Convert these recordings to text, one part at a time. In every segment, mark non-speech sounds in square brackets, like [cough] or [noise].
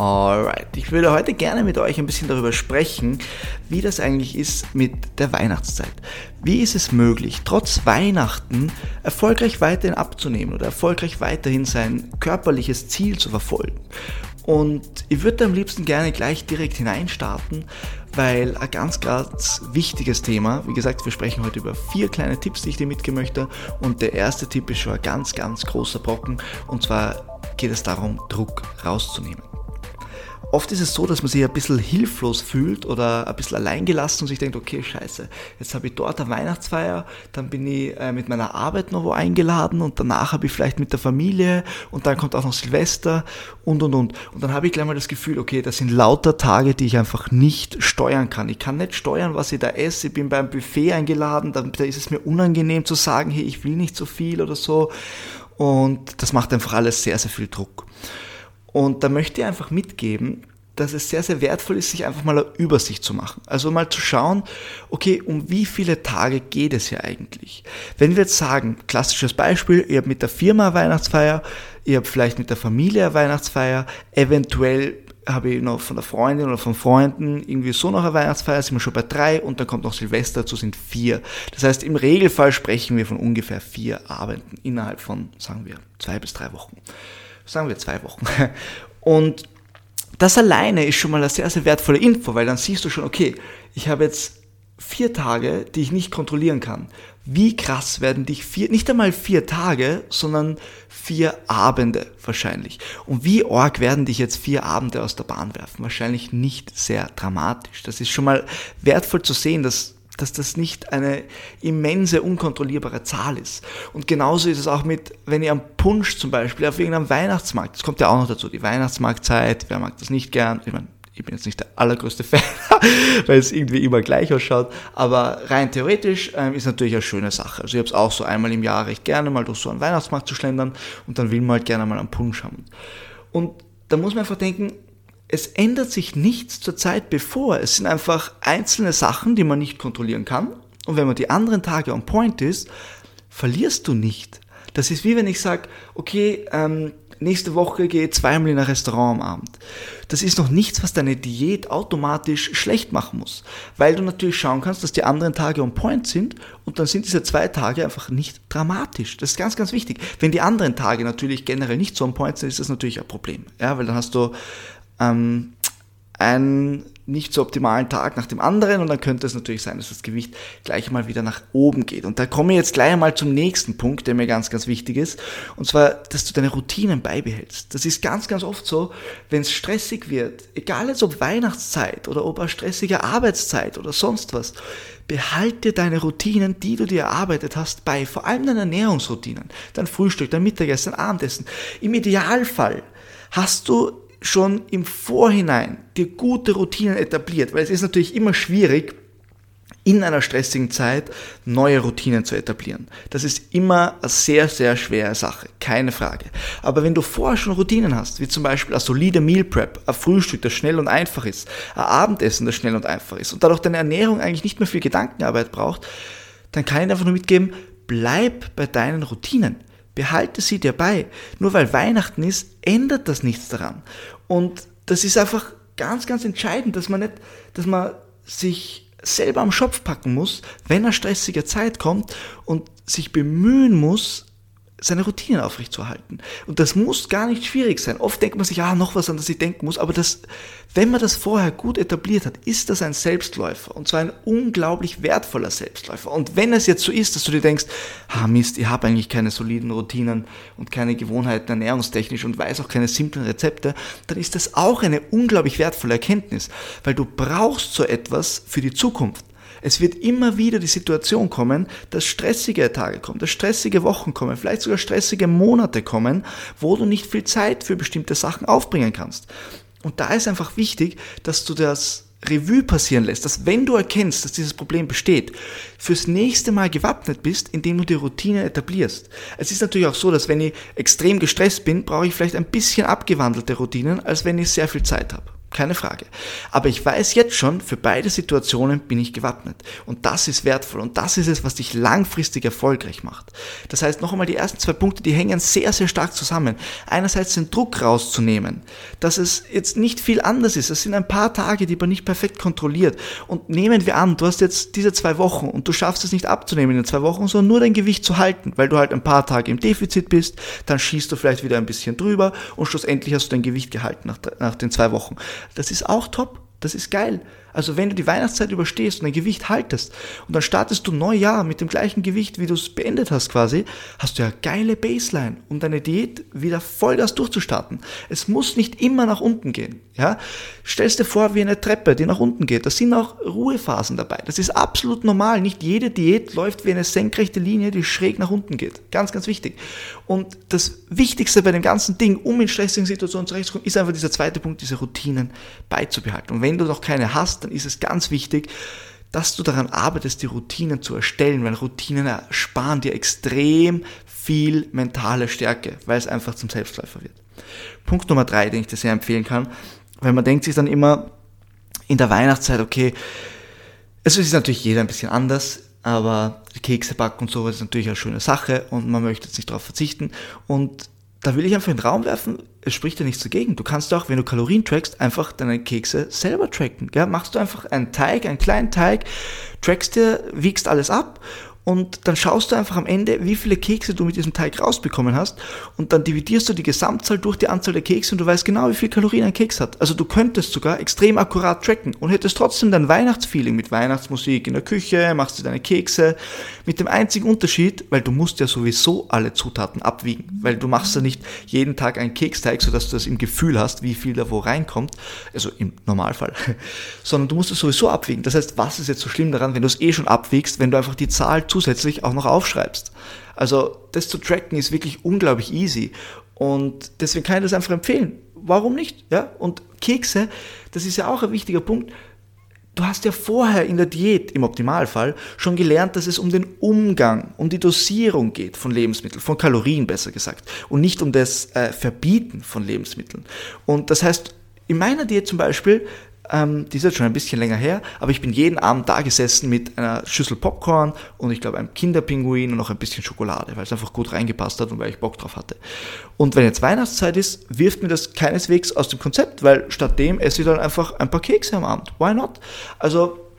Alright, ich würde heute gerne mit euch ein bisschen darüber sprechen, wie das eigentlich ist mit der Weihnachtszeit. Wie ist es möglich, trotz Weihnachten erfolgreich weiterhin abzunehmen oder erfolgreich weiterhin sein körperliches Ziel zu verfolgen? Und ich würde am liebsten gerne gleich direkt hineinstarten, weil ein ganz, ganz wichtiges Thema, wie gesagt, wir sprechen heute über vier kleine Tipps, die ich dir mitgeben möchte. Und der erste Tipp ist schon ein ganz, ganz großer Brocken. Und zwar geht es darum, Druck rauszunehmen. Oft ist es so, dass man sich ein bisschen hilflos fühlt oder ein bisschen alleingelassen und sich denkt, okay, scheiße, jetzt habe ich dort eine Weihnachtsfeier, dann bin ich äh, mit meiner Arbeit noch wo eingeladen und danach habe ich vielleicht mit der Familie und dann kommt auch noch Silvester und und und. Und dann habe ich gleich mal das Gefühl, okay, das sind lauter Tage, die ich einfach nicht steuern kann. Ich kann nicht steuern, was ich da esse. Ich bin beim Buffet eingeladen, da, da ist es mir unangenehm zu sagen, hey, ich will nicht so viel oder so. Und das macht einfach alles sehr, sehr viel Druck. Und da möchte ich einfach mitgeben, dass es sehr, sehr wertvoll ist, sich einfach mal eine Übersicht zu machen. Also mal zu schauen, okay, um wie viele Tage geht es hier eigentlich? Wenn wir jetzt sagen, klassisches Beispiel, ihr habt mit der Firma eine Weihnachtsfeier, ihr habt vielleicht mit der Familie eine Weihnachtsfeier, eventuell habe ich noch von der Freundin oder von Freunden irgendwie so noch eine Weihnachtsfeier, sind wir schon bei drei und dann kommt noch Silvester dazu, sind vier. Das heißt, im Regelfall sprechen wir von ungefähr vier Abenden innerhalb von, sagen wir, zwei bis drei Wochen sagen wir zwei Wochen. [laughs] Und das alleine ist schon mal eine sehr, sehr wertvolle Info, weil dann siehst du schon, okay, ich habe jetzt vier Tage, die ich nicht kontrollieren kann. Wie krass werden dich vier, nicht einmal vier Tage, sondern vier Abende wahrscheinlich. Und wie arg werden dich jetzt vier Abende aus der Bahn werfen? Wahrscheinlich nicht sehr dramatisch. Das ist schon mal wertvoll zu sehen, dass dass das nicht eine immense, unkontrollierbare Zahl ist. Und genauso ist es auch mit, wenn ihr am Punsch zum Beispiel auf irgendeinem Weihnachtsmarkt, das kommt ja auch noch dazu, die Weihnachtsmarktzeit, wer mag das nicht gern? Ich meine, ich bin jetzt nicht der allergrößte Fan, [laughs] weil es irgendwie immer gleich ausschaut, aber rein theoretisch ähm, ist natürlich eine schöne Sache. Also ich habe es auch so einmal im Jahr recht gerne, mal durch so einen Weihnachtsmarkt zu schlendern und dann will man halt gerne mal am Punsch haben. Und da muss man einfach denken, es ändert sich nichts zur Zeit bevor. Es sind einfach einzelne Sachen, die man nicht kontrollieren kann. Und wenn man die anderen Tage on point ist, verlierst du nicht. Das ist wie wenn ich sage, okay, ähm, nächste Woche gehe ich zweimal in ein Restaurant am Abend. Das ist noch nichts, was deine Diät automatisch schlecht machen muss. Weil du natürlich schauen kannst, dass die anderen Tage on point sind und dann sind diese zwei Tage einfach nicht dramatisch. Das ist ganz, ganz wichtig. Wenn die anderen Tage natürlich generell nicht so on point sind, ist das natürlich ein Problem. Ja, weil dann hast du ähm, einen nicht so optimalen Tag nach dem anderen und dann könnte es natürlich sein, dass das Gewicht gleich mal wieder nach oben geht. Und da komme ich jetzt gleich einmal zum nächsten Punkt, der mir ganz, ganz wichtig ist. Und zwar, dass du deine Routinen beibehältst. Das ist ganz, ganz oft so, wenn es stressig wird, egal jetzt ob Weihnachtszeit oder ob eine stressige Arbeitszeit oder sonst was, behalte deine Routinen, die du dir erarbeitet hast, bei. Vor allem deine Ernährungsroutinen. Dein Frühstück, dein Mittagessen, dein Abendessen. Im Idealfall hast du schon im Vorhinein dir gute Routinen etabliert, weil es ist natürlich immer schwierig, in einer stressigen Zeit neue Routinen zu etablieren. Das ist immer eine sehr, sehr schwere Sache, keine Frage. Aber wenn du vorher schon Routinen hast, wie zum Beispiel eine solide Meal Prep, ein Frühstück, das schnell und einfach ist, ein Abendessen, das schnell und einfach ist und dadurch deine Ernährung eigentlich nicht mehr viel Gedankenarbeit braucht, dann kann ich einfach nur mitgeben, bleib bei deinen Routinen. Behalte sie dir bei. Nur weil Weihnachten ist, ändert das nichts daran. Und das ist einfach ganz, ganz entscheidend, dass man nicht, dass man sich selber am Schopf packen muss, wenn eine stressige Zeit kommt und sich bemühen muss, seine Routinen aufrechtzuerhalten. Und das muss gar nicht schwierig sein. Oft denkt man sich, ah, noch was, an das ich denken muss. Aber das, wenn man das vorher gut etabliert hat, ist das ein Selbstläufer. Und zwar ein unglaublich wertvoller Selbstläufer. Und wenn es jetzt so ist, dass du dir denkst, ah, Mist, ich habe eigentlich keine soliden Routinen und keine Gewohnheiten ernährungstechnisch und weiß auch keine simplen Rezepte, dann ist das auch eine unglaublich wertvolle Erkenntnis. Weil du brauchst so etwas für die Zukunft. Es wird immer wieder die Situation kommen, dass stressige Tage kommen, dass stressige Wochen kommen, vielleicht sogar stressige Monate kommen, wo du nicht viel Zeit für bestimmte Sachen aufbringen kannst. Und da ist einfach wichtig, dass du das Revue passieren lässt, dass wenn du erkennst, dass dieses Problem besteht, fürs nächste Mal gewappnet bist, indem du die Routine etablierst. Es ist natürlich auch so, dass wenn ich extrem gestresst bin, brauche ich vielleicht ein bisschen abgewandelte Routinen, als wenn ich sehr viel Zeit habe. Keine Frage. Aber ich weiß jetzt schon, für beide Situationen bin ich gewappnet. Und das ist wertvoll. Und das ist es, was dich langfristig erfolgreich macht. Das heißt, noch einmal, die ersten zwei Punkte, die hängen sehr, sehr stark zusammen. Einerseits den Druck rauszunehmen, dass es jetzt nicht viel anders ist. Es sind ein paar Tage, die man nicht perfekt kontrolliert. Und nehmen wir an, du hast jetzt diese zwei Wochen und du schaffst es nicht abzunehmen in den zwei Wochen, sondern nur dein Gewicht zu halten, weil du halt ein paar Tage im Defizit bist, dann schießt du vielleicht wieder ein bisschen drüber und schlussendlich hast du dein Gewicht gehalten nach, nach den zwei Wochen. Das ist auch top. Das ist geil. Also wenn du die Weihnachtszeit überstehst und dein Gewicht haltest und dann startest du Neujahr mit dem gleichen Gewicht, wie du es beendet hast quasi, hast du ja geile Baseline, um deine Diät wieder Vollgas durchzustarten. Es muss nicht immer nach unten gehen. Ja? Stellst dir vor wie eine Treppe, die nach unten geht. Da sind auch Ruhephasen dabei. Das ist absolut normal. Nicht jede Diät läuft wie eine senkrechte Linie, die schräg nach unten geht. Ganz, ganz wichtig. Und das Wichtigste bei dem ganzen Ding, um in stressigen Situationen zurechtzukommen, ist einfach dieser zweite Punkt, diese Routinen beizubehalten. Und wenn du noch keine hast, dann ist es ganz wichtig, dass du daran arbeitest, die Routinen zu erstellen, weil Routinen ersparen dir extrem viel mentale Stärke, weil es einfach zum Selbstläufer wird. Punkt Nummer drei, den ich dir sehr empfehlen kann, weil man denkt sich dann immer in der Weihnachtszeit, okay, es ist natürlich jeder ein bisschen anders, aber Kekse backen und sowas ist natürlich eine schöne Sache und man möchte jetzt nicht darauf verzichten und da will ich einfach in den Raum werfen, es spricht ja nichts dagegen. Du kannst auch, wenn du Kalorien trackst, einfach deine Kekse selber tracken. Gell? Machst du einfach einen Teig, einen kleinen Teig, trackst dir, wiegst alles ab und dann schaust du einfach am Ende, wie viele Kekse du mit diesem Teig rausbekommen hast. Und dann dividierst du die Gesamtzahl durch die Anzahl der Kekse und du weißt genau, wie viel Kalorien ein Keks hat. Also du könntest sogar extrem akkurat tracken und hättest trotzdem dein Weihnachtsfeeling mit Weihnachtsmusik in der Küche, machst du deine Kekse. Mit dem einzigen Unterschied, weil du musst ja sowieso alle Zutaten abwiegen, weil du machst ja nicht jeden Tag einen Keksteig, sodass du das im Gefühl hast, wie viel da wo reinkommt, also im Normalfall, [laughs] sondern du musst es sowieso abwiegen. Das heißt, was ist jetzt so schlimm daran, wenn du es eh schon abwiegst, wenn du einfach die Zahl zusätzlich auch noch aufschreibst. Also das zu tracken ist wirklich unglaublich easy und deswegen kann ich das einfach empfehlen. Warum nicht? Ja? Und Kekse, das ist ja auch ein wichtiger Punkt. Du hast ja vorher in der Diät im Optimalfall schon gelernt, dass es um den Umgang, um die Dosierung geht von Lebensmitteln, von Kalorien besser gesagt, und nicht um das äh, Verbieten von Lebensmitteln. Und das heißt, in meiner Diät zum Beispiel ähm, die ist jetzt schon ein bisschen länger her, aber ich bin jeden Abend da gesessen mit einer Schüssel Popcorn und ich glaube einem Kinderpinguin und noch ein bisschen Schokolade, weil es einfach gut reingepasst hat und weil ich Bock drauf hatte. Und wenn jetzt Weihnachtszeit ist, wirft mir das keineswegs aus dem Konzept, weil stattdem esse ich dann einfach ein paar Kekse am Abend. Why not? Also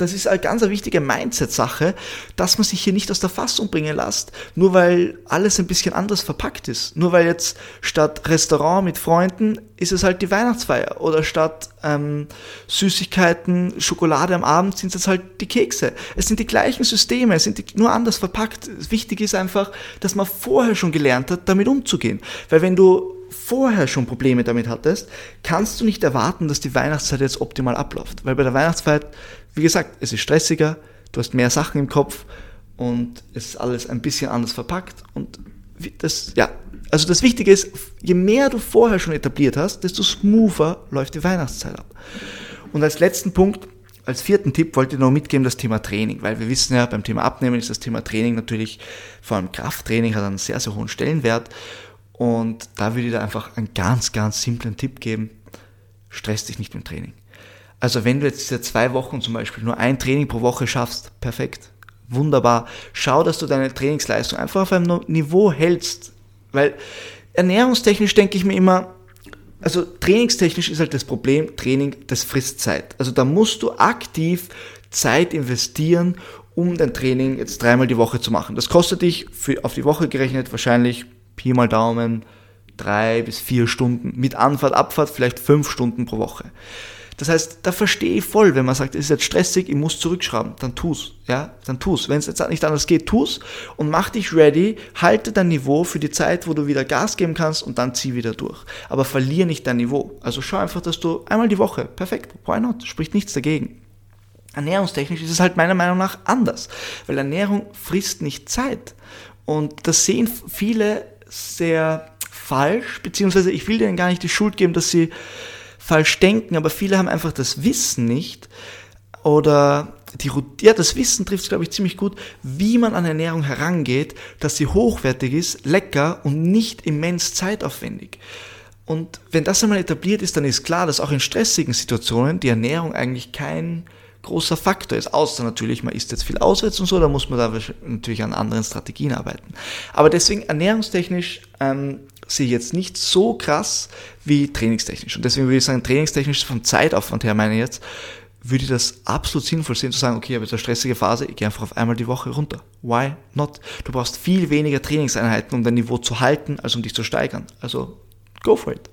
das ist eine ganz wichtige Mindset-Sache, dass man sich hier nicht aus der Fassung bringen lässt, nur weil alles ein bisschen anders verpackt ist. Nur weil jetzt statt Restaurant mit Freunden ist es halt die Weihnachtsfeier oder statt ähm, Süßigkeiten, Schokolade am Abend sind es jetzt halt die Kekse. Es sind die gleichen Systeme, es sind die, nur anders verpackt. Wichtig ist einfach, dass man vorher schon gelernt hat, damit umzugehen. Weil wenn du vorher schon Probleme damit hattest, kannst du nicht erwarten, dass die Weihnachtszeit jetzt optimal abläuft. Weil bei der Weihnachtszeit wie gesagt, es ist stressiger, du hast mehr Sachen im Kopf und es ist alles ein bisschen anders verpackt und das, ja, also das Wichtige ist, je mehr du vorher schon etabliert hast, desto smoother läuft die Weihnachtszeit ab. Und als letzten Punkt, als vierten Tipp wollte ich noch mitgeben das Thema Training, weil wir wissen ja, beim Thema Abnehmen ist das Thema Training natürlich, vor allem Krafttraining hat einen sehr, sehr hohen Stellenwert. Und da würde ich da einfach einen ganz, ganz simplen Tipp geben. Stress dich nicht dem Training. Also wenn du jetzt diese zwei Wochen zum Beispiel nur ein Training pro Woche schaffst, perfekt, wunderbar. Schau, dass du deine Trainingsleistung einfach auf einem Niveau hältst. Weil ernährungstechnisch denke ich mir immer, also trainingstechnisch ist halt das Problem, Training, das frisst Zeit. Also da musst du aktiv Zeit investieren, um dein Training jetzt dreimal die Woche zu machen. Das kostet dich für, auf die Woche gerechnet wahrscheinlich Pi mal Daumen drei bis vier Stunden. Mit Anfahrt, Abfahrt vielleicht fünf Stunden pro Woche. Das heißt, da verstehe ich voll, wenn man sagt, es ist jetzt stressig, ich muss zurückschrauben, dann tu's, ja, dann tu's. Wenn es jetzt nicht anders geht, tu's und mach dich ready, halte dein Niveau für die Zeit, wo du wieder Gas geben kannst und dann zieh wieder durch. Aber verlier nicht dein Niveau. Also schau einfach, dass du einmal die Woche, perfekt, why not, spricht nichts dagegen. Ernährungstechnisch ist es halt meiner Meinung nach anders, weil Ernährung frisst nicht Zeit. Und das sehen viele sehr falsch, beziehungsweise ich will denen gar nicht die Schuld geben, dass sie falsch denken, aber viele haben einfach das Wissen nicht oder die, ja, das Wissen trifft es, glaube ich, ziemlich gut, wie man an Ernährung herangeht, dass sie hochwertig ist, lecker und nicht immens zeitaufwendig. Und wenn das einmal etabliert ist, dann ist klar, dass auch in stressigen Situationen die Ernährung eigentlich kein großer Faktor ist. Außer natürlich, man isst jetzt viel auswärts und so, da muss man da natürlich an anderen Strategien arbeiten. Aber deswegen ernährungstechnisch ähm, sehe ich jetzt nicht so krass wie trainingstechnisch. Und deswegen würde ich sagen, trainingstechnisch vom Zeitaufwand her meine ich jetzt, würde ich das absolut sinnvoll sehen, zu sagen, okay, ich habe jetzt eine stressige Phase, ich gehe einfach auf einmal die Woche runter. Why not? Du brauchst viel weniger Trainingseinheiten, um dein Niveau zu halten, als um dich zu steigern. Also, go for it.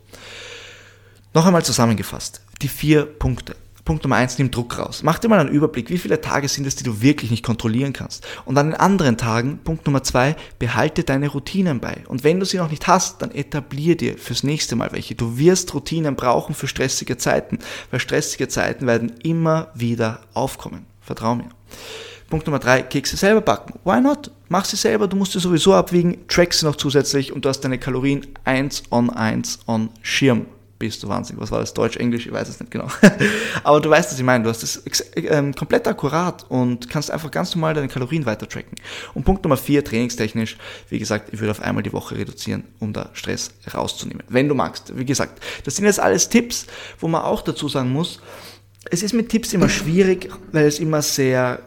Noch einmal zusammengefasst, die vier Punkte. Punkt Nummer eins, nimm Druck raus. Mach dir mal einen Überblick, wie viele Tage sind es, die du wirklich nicht kontrollieren kannst. Und an den anderen Tagen, Punkt Nummer zwei, behalte deine Routinen bei. Und wenn du sie noch nicht hast, dann etablier dir fürs nächste Mal welche. Du wirst Routinen brauchen für stressige Zeiten, weil stressige Zeiten werden immer wieder aufkommen. Vertrau mir. Punkt Nummer drei, Kekse selber backen. Why not? Mach sie selber, du musst sie sowieso abwiegen, track sie noch zusätzlich und du hast deine Kalorien eins on eins on Schirm bist du wahnsinnig. Was war das? Deutsch, Englisch? Ich weiß es nicht genau. [laughs] Aber du weißt, was ich meine. Du hast das ähm, komplett akkurat und kannst einfach ganz normal deine Kalorien weiter tracken. Und Punkt Nummer vier, trainingstechnisch. Wie gesagt, ich würde auf einmal die Woche reduzieren, um da Stress rauszunehmen. Wenn du magst. Wie gesagt, das sind jetzt alles Tipps, wo man auch dazu sagen muss, es ist mit Tipps immer schwierig, weil es immer sehr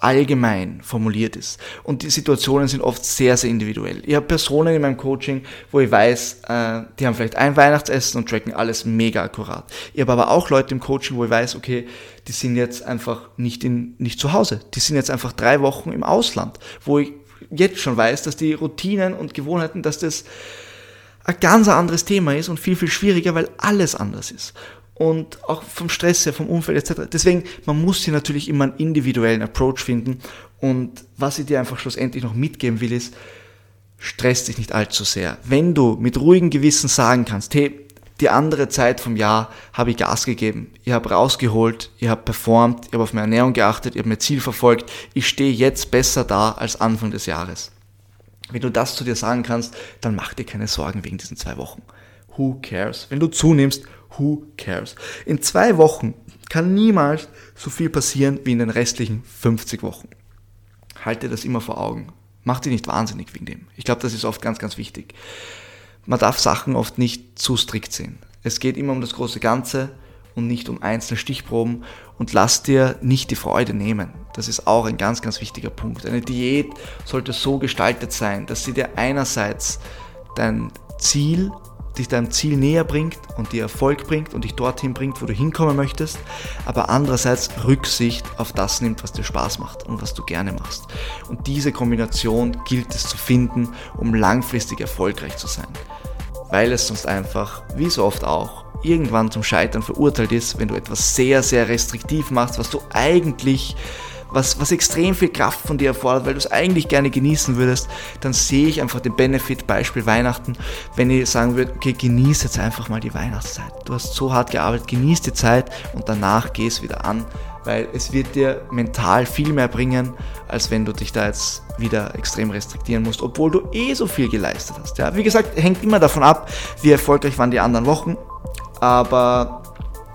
allgemein formuliert ist. Und die Situationen sind oft sehr, sehr individuell. Ich habe Personen in meinem Coaching, wo ich weiß, äh, die haben vielleicht ein Weihnachtsessen und tracken alles mega akkurat. Ich habe aber auch Leute im Coaching, wo ich weiß, okay, die sind jetzt einfach nicht, in, nicht zu Hause. Die sind jetzt einfach drei Wochen im Ausland, wo ich jetzt schon weiß, dass die Routinen und Gewohnheiten, dass das ein ganz anderes Thema ist und viel, viel schwieriger, weil alles anders ist und auch vom Stress her, vom Umfeld etc. Deswegen, man muss hier natürlich immer einen individuellen Approach finden und was ich dir einfach schlussendlich noch mitgeben will, ist, stress dich nicht allzu sehr. Wenn du mit ruhigem Gewissen sagen kannst, hey, die andere Zeit vom Jahr habe ich Gas gegeben, ich habe rausgeholt, ich habe performt, ich habe auf meine Ernährung geachtet, ich habe mein Ziel verfolgt, ich stehe jetzt besser da als Anfang des Jahres. Wenn du das zu dir sagen kannst, dann mach dir keine Sorgen wegen diesen zwei Wochen. Who cares? Wenn du zunimmst, Who cares? In zwei Wochen kann niemals so viel passieren wie in den restlichen 50 Wochen. Halte das immer vor Augen. Mach dich nicht wahnsinnig wegen dem. Ich glaube, das ist oft ganz, ganz wichtig. Man darf Sachen oft nicht zu strikt sehen. Es geht immer um das große Ganze und nicht um einzelne Stichproben und lass dir nicht die Freude nehmen. Das ist auch ein ganz, ganz wichtiger Punkt. Eine Diät sollte so gestaltet sein, dass sie dir einerseits dein Ziel dich deinem Ziel näher bringt und dir Erfolg bringt und dich dorthin bringt, wo du hinkommen möchtest, aber andererseits Rücksicht auf das nimmt, was dir Spaß macht und was du gerne machst. Und diese Kombination gilt es zu finden, um langfristig erfolgreich zu sein. Weil es sonst einfach, wie so oft auch, irgendwann zum Scheitern verurteilt ist, wenn du etwas sehr, sehr restriktiv machst, was du eigentlich was, was extrem viel Kraft von dir erfordert, weil du es eigentlich gerne genießen würdest, dann sehe ich einfach den Benefit, Beispiel Weihnachten, wenn ich sagen würde, okay, genieß jetzt einfach mal die Weihnachtszeit. Du hast so hart gearbeitet, genieß die Zeit und danach geh es wieder an, weil es wird dir mental viel mehr bringen, als wenn du dich da jetzt wieder extrem restriktieren musst, obwohl du eh so viel geleistet hast. Ja, wie gesagt, hängt immer davon ab, wie erfolgreich waren die anderen Wochen, aber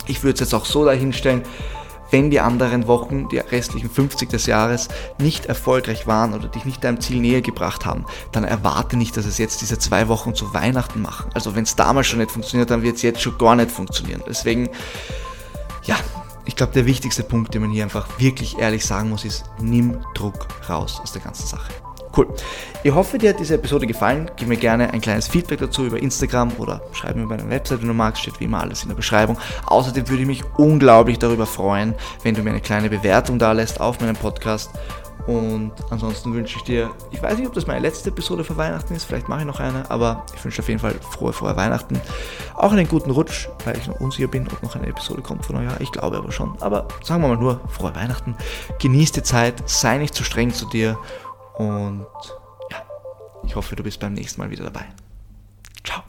ich würde es jetzt auch so dahinstellen, wenn die anderen Wochen, die restlichen 50 des Jahres, nicht erfolgreich waren oder dich nicht deinem Ziel näher gebracht haben, dann erwarte nicht, dass es jetzt diese zwei Wochen zu Weihnachten machen. Also wenn es damals schon nicht funktioniert, dann wird es jetzt schon gar nicht funktionieren. Deswegen, ja, ich glaube, der wichtigste Punkt, den man hier einfach wirklich ehrlich sagen muss, ist, nimm Druck raus aus der ganzen Sache. Cool. Ich hoffe, dir hat diese Episode gefallen. Gib mir gerne ein kleines Feedback dazu über Instagram oder schreib mir bei meiner Website, wenn du magst, steht wie immer alles in der Beschreibung. Außerdem würde ich mich unglaublich darüber freuen, wenn du mir eine kleine Bewertung da lässt auf meinem Podcast. Und ansonsten wünsche ich dir, ich weiß nicht, ob das meine letzte Episode für Weihnachten ist, vielleicht mache ich noch eine, aber ich wünsche auf jeden Fall frohe, frohe Weihnachten. Auch einen guten Rutsch, weil ich noch unsicher bin, ob noch eine Episode kommt von Neujahr. Ich glaube aber schon. Aber sagen wir mal nur, frohe Weihnachten. Genieß die Zeit, sei nicht zu streng zu dir und ja, ich hoffe, du bist beim nächsten Mal wieder dabei. Ciao.